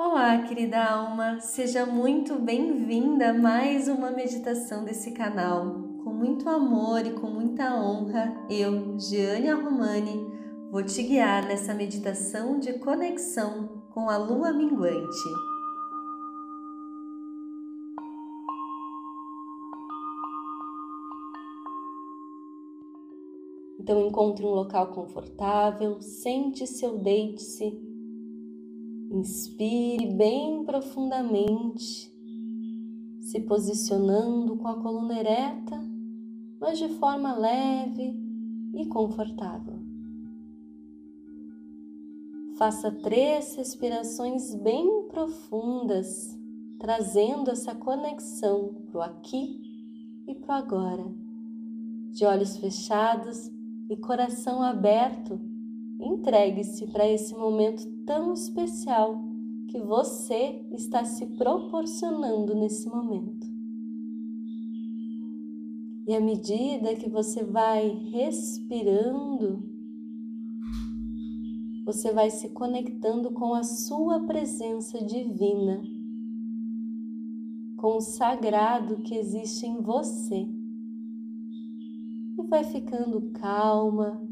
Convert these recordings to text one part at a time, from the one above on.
Olá, querida alma, seja muito bem-vinda a mais uma meditação desse canal. Com muito amor e com muita honra, eu, Giane Romani, vou te guiar nessa meditação de conexão com a lua minguante. Então encontre um local confortável, sente-se ou deite-se Inspire bem profundamente, se posicionando com a coluna ereta, mas de forma leve e confortável. Faça três respirações bem profundas, trazendo essa conexão para o aqui e para o agora. De olhos fechados e coração aberto, Entregue-se para esse momento tão especial que você está se proporcionando nesse momento. E à medida que você vai respirando, você vai se conectando com a sua presença divina, com o sagrado que existe em você. E vai ficando calma,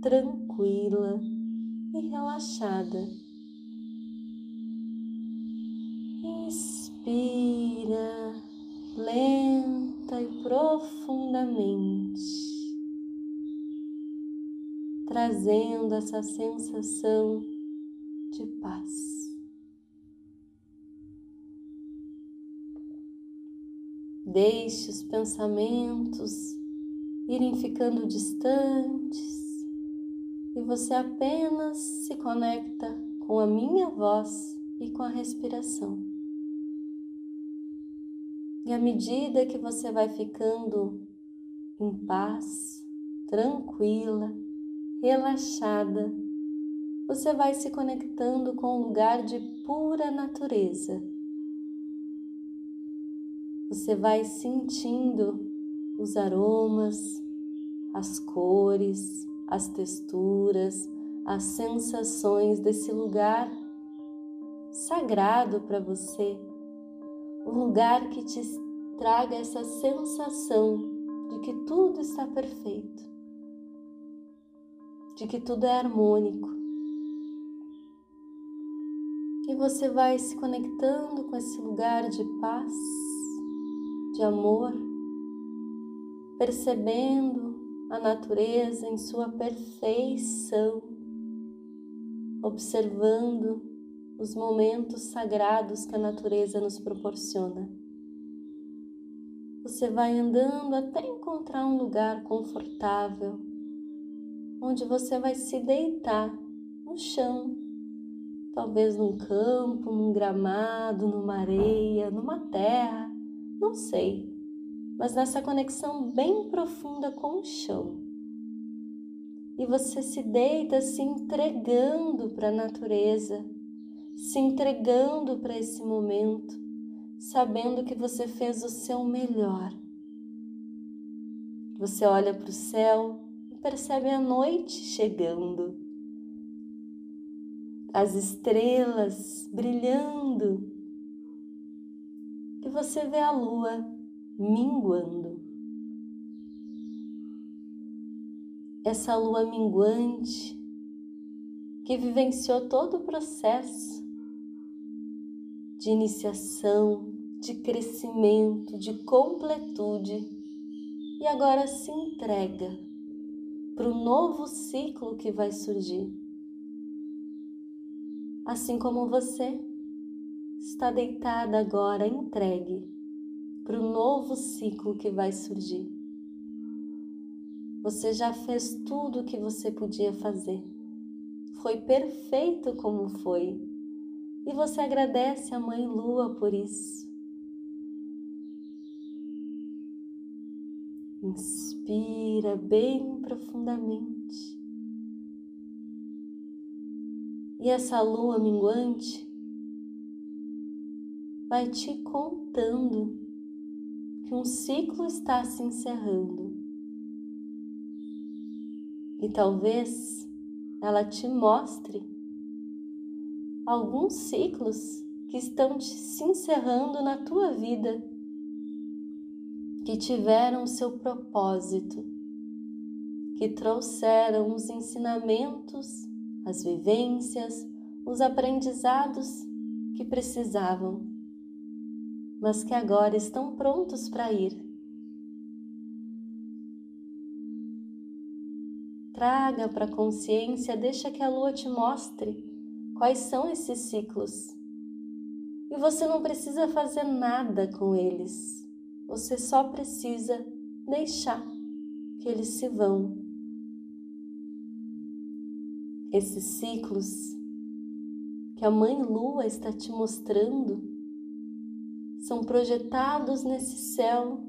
tranquila e relaxada. Inspira lenta e profundamente, trazendo essa sensação de paz. Deixe os pensamentos irem ficando distantes e você apenas se conecta com a minha voz e com a respiração. E à medida que você vai ficando em paz, tranquila, relaxada, você vai se conectando com um lugar de pura natureza. Você vai sentindo os aromas, as cores, as texturas, as sensações desse lugar sagrado para você, um lugar que te traga essa sensação de que tudo está perfeito, de que tudo é harmônico. E você vai se conectando com esse lugar de paz, de amor, percebendo a natureza em sua perfeição, observando os momentos sagrados que a natureza nos proporciona. Você vai andando até encontrar um lugar confortável, onde você vai se deitar no chão, talvez num campo, num gramado, numa areia, numa terra, não sei mas nessa conexão bem profunda com o chão. E você se deita se entregando para a natureza, se entregando para esse momento, sabendo que você fez o seu melhor. Você olha para o céu e percebe a noite chegando, as estrelas brilhando, e você vê a lua minguando. Essa lua minguante que vivenciou todo o processo de iniciação, de crescimento, de completude e agora se entrega para o novo ciclo que vai surgir. Assim como você está deitada agora entregue para o novo ciclo que vai surgir. Você já fez tudo o que você podia fazer. Foi perfeito como foi. E você agradece a Mãe Lua por isso. Inspira bem profundamente. E essa lua minguante vai te contando que um ciclo está se encerrando. E talvez ela te mostre alguns ciclos que estão se encerrando na tua vida, que tiveram seu propósito, que trouxeram os ensinamentos, as vivências, os aprendizados que precisavam, mas que agora estão prontos para ir. Traga para a consciência, deixa que a lua te mostre quais são esses ciclos. E você não precisa fazer nada com eles, você só precisa deixar que eles se vão. Esses ciclos que a Mãe Lua está te mostrando são projetados nesse céu.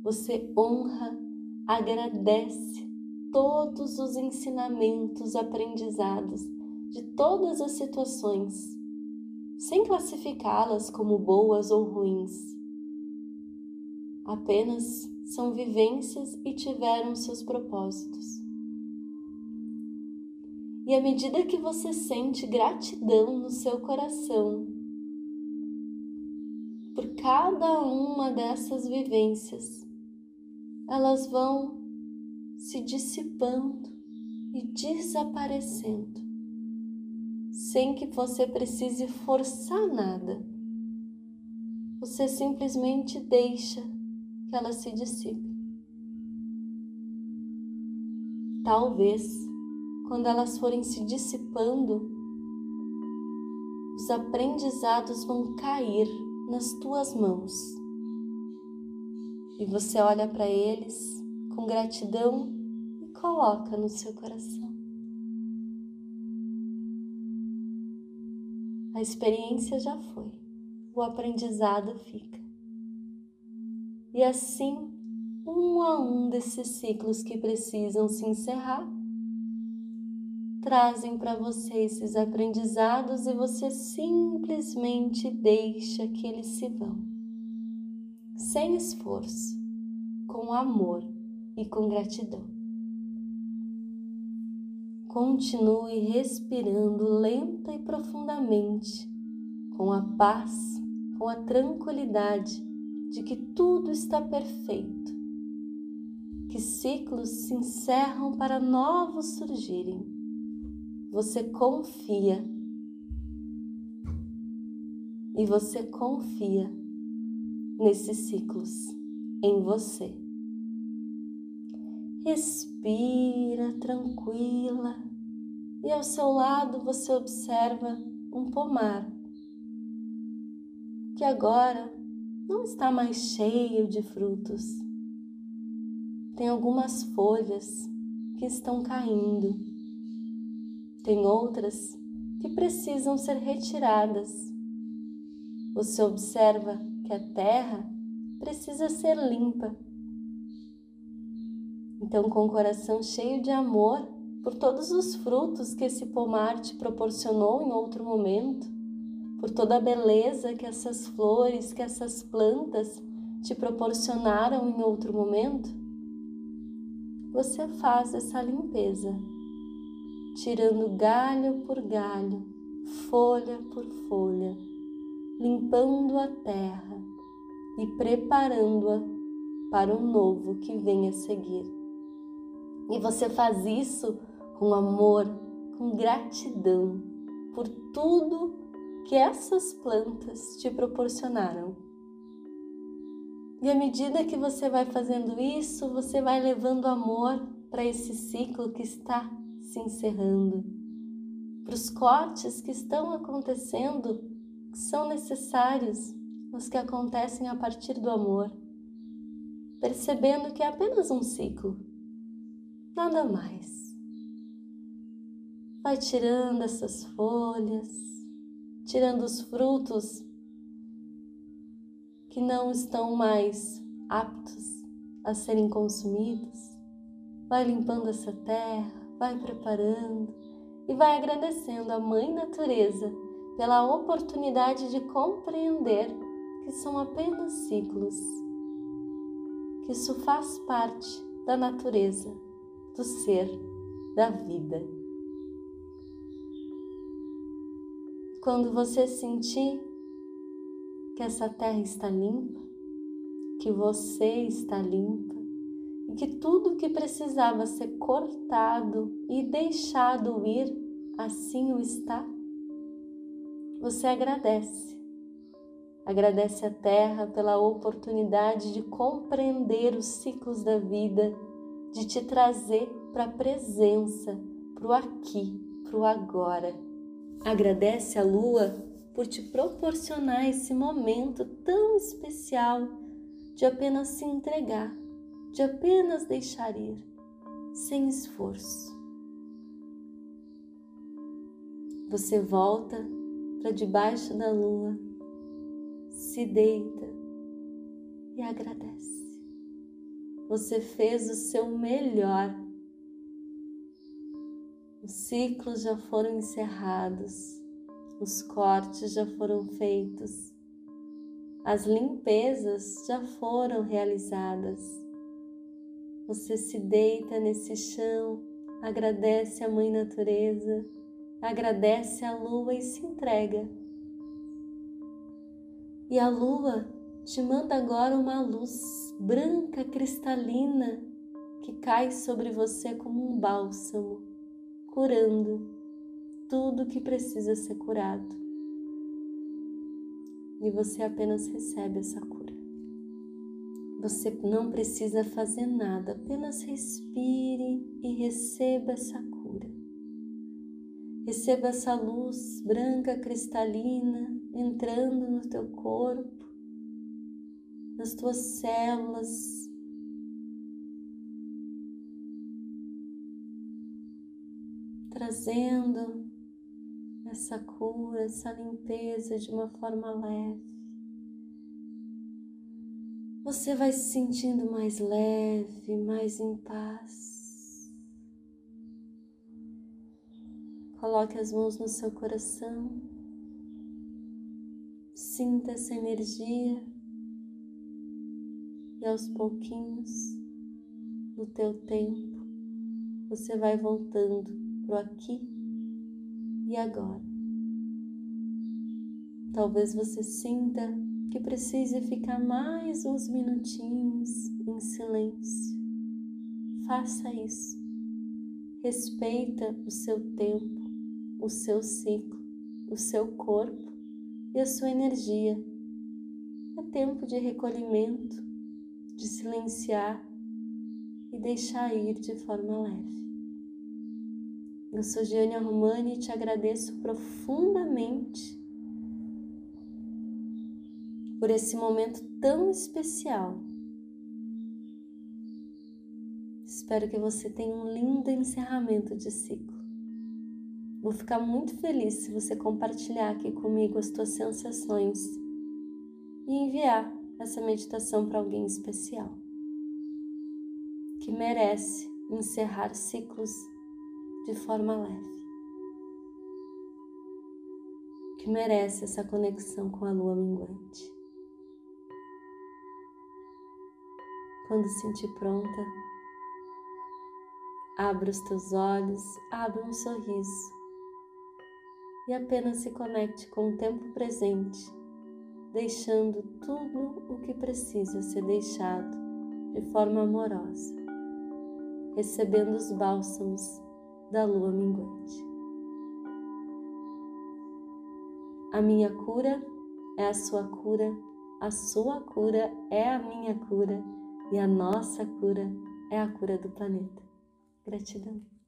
Você honra, agradece todos os ensinamentos aprendizados de todas as situações, sem classificá-las como boas ou ruins. Apenas são vivências e tiveram seus propósitos. E à medida que você sente gratidão no seu coração por cada uma dessas vivências, elas vão se dissipando e desaparecendo, sem que você precise forçar nada. Você simplesmente deixa que ela se dissipe. Talvez, quando elas forem se dissipando, os aprendizados vão cair nas tuas mãos. E você olha para eles com gratidão e coloca no seu coração. A experiência já foi, o aprendizado fica. E assim, um a um desses ciclos que precisam se encerrar, trazem para você esses aprendizados e você simplesmente deixa que eles se vão, sem esforço, com amor e com gratidão. Continue respirando lenta e profundamente, com a paz, com a tranquilidade de que tudo está perfeito, que ciclos se encerram para novos surgirem. Você confia e você confia nesses ciclos em você. Respira tranquila e ao seu lado você observa um pomar que agora não está mais cheio de frutos. Tem algumas folhas que estão caindo, tem outras que precisam ser retiradas. Você observa que a terra precisa ser limpa então, com o coração cheio de amor por todos os frutos que esse pomar te proporcionou em outro momento, por toda a beleza que essas flores, que essas plantas te proporcionaram em outro momento, você faz essa limpeza, tirando galho por galho, folha por folha, limpando a terra e preparando-a para o novo que vem a seguir. E você faz isso com amor, com gratidão por tudo que essas plantas te proporcionaram. E à medida que você vai fazendo isso, você vai levando amor para esse ciclo que está se encerrando, para os cortes que estão acontecendo, que são necessários, mas que acontecem a partir do amor, percebendo que é apenas um ciclo nada mais. Vai tirando essas folhas, tirando os frutos que não estão mais aptos a serem consumidos. Vai limpando essa terra, vai preparando e vai agradecendo a Mãe Natureza pela oportunidade de compreender que são apenas ciclos, que isso faz parte da natureza do ser, da vida. Quando você sentir que essa terra está limpa, que você está limpa e que tudo que precisava ser cortado e deixado ir, assim o está, você agradece. Agradece a terra pela oportunidade de compreender os ciclos da vida, de te trazer para a presença, para o aqui, para o agora. Agradece a lua por te proporcionar esse momento tão especial de apenas se entregar, de apenas deixar ir, sem esforço. Você volta para debaixo da lua, se deita e agradece. Você fez o seu melhor. Os ciclos já foram encerrados, os cortes já foram feitos, as limpezas já foram realizadas. Você se deita nesse chão, agradece a Mãe Natureza, agradece a lua e se entrega. E a lua te manda agora uma luz branca cristalina que cai sobre você como um bálsamo, curando tudo que precisa ser curado. E você apenas recebe essa cura. Você não precisa fazer nada, apenas respire e receba essa cura. Receba essa luz branca cristalina entrando no teu corpo, nas tuas células. Trazendo essa cura, essa limpeza de uma forma leve. Você vai se sentindo mais leve, mais em paz. Coloque as mãos no seu coração. Sinta essa energia e aos pouquinhos, no teu tempo, você vai voltando pro aqui e agora. Talvez você sinta que precise ficar mais uns minutinhos em silêncio. Faça isso. Respeita o seu tempo, o seu ciclo, o seu corpo e a sua energia. É tempo de recolhimento de silenciar e deixar ir de forma leve. Eu sou Giane Romani e te agradeço profundamente por esse momento tão especial. Espero que você tenha um lindo encerramento de ciclo. Vou ficar muito feliz se você compartilhar aqui comigo as tuas sensações e enviar essa meditação para alguém especial que merece encerrar ciclos de forma leve, que merece essa conexão com a lua minguante. Quando sentir pronta, abra os teus olhos, abra um sorriso e apenas se conecte com o tempo presente deixando tudo o que precisa ser deixado de forma amorosa, recebendo os bálsamos da lua minguante. A minha cura é a sua cura, a sua cura é a minha cura e a nossa cura é a cura do planeta. Gratidão.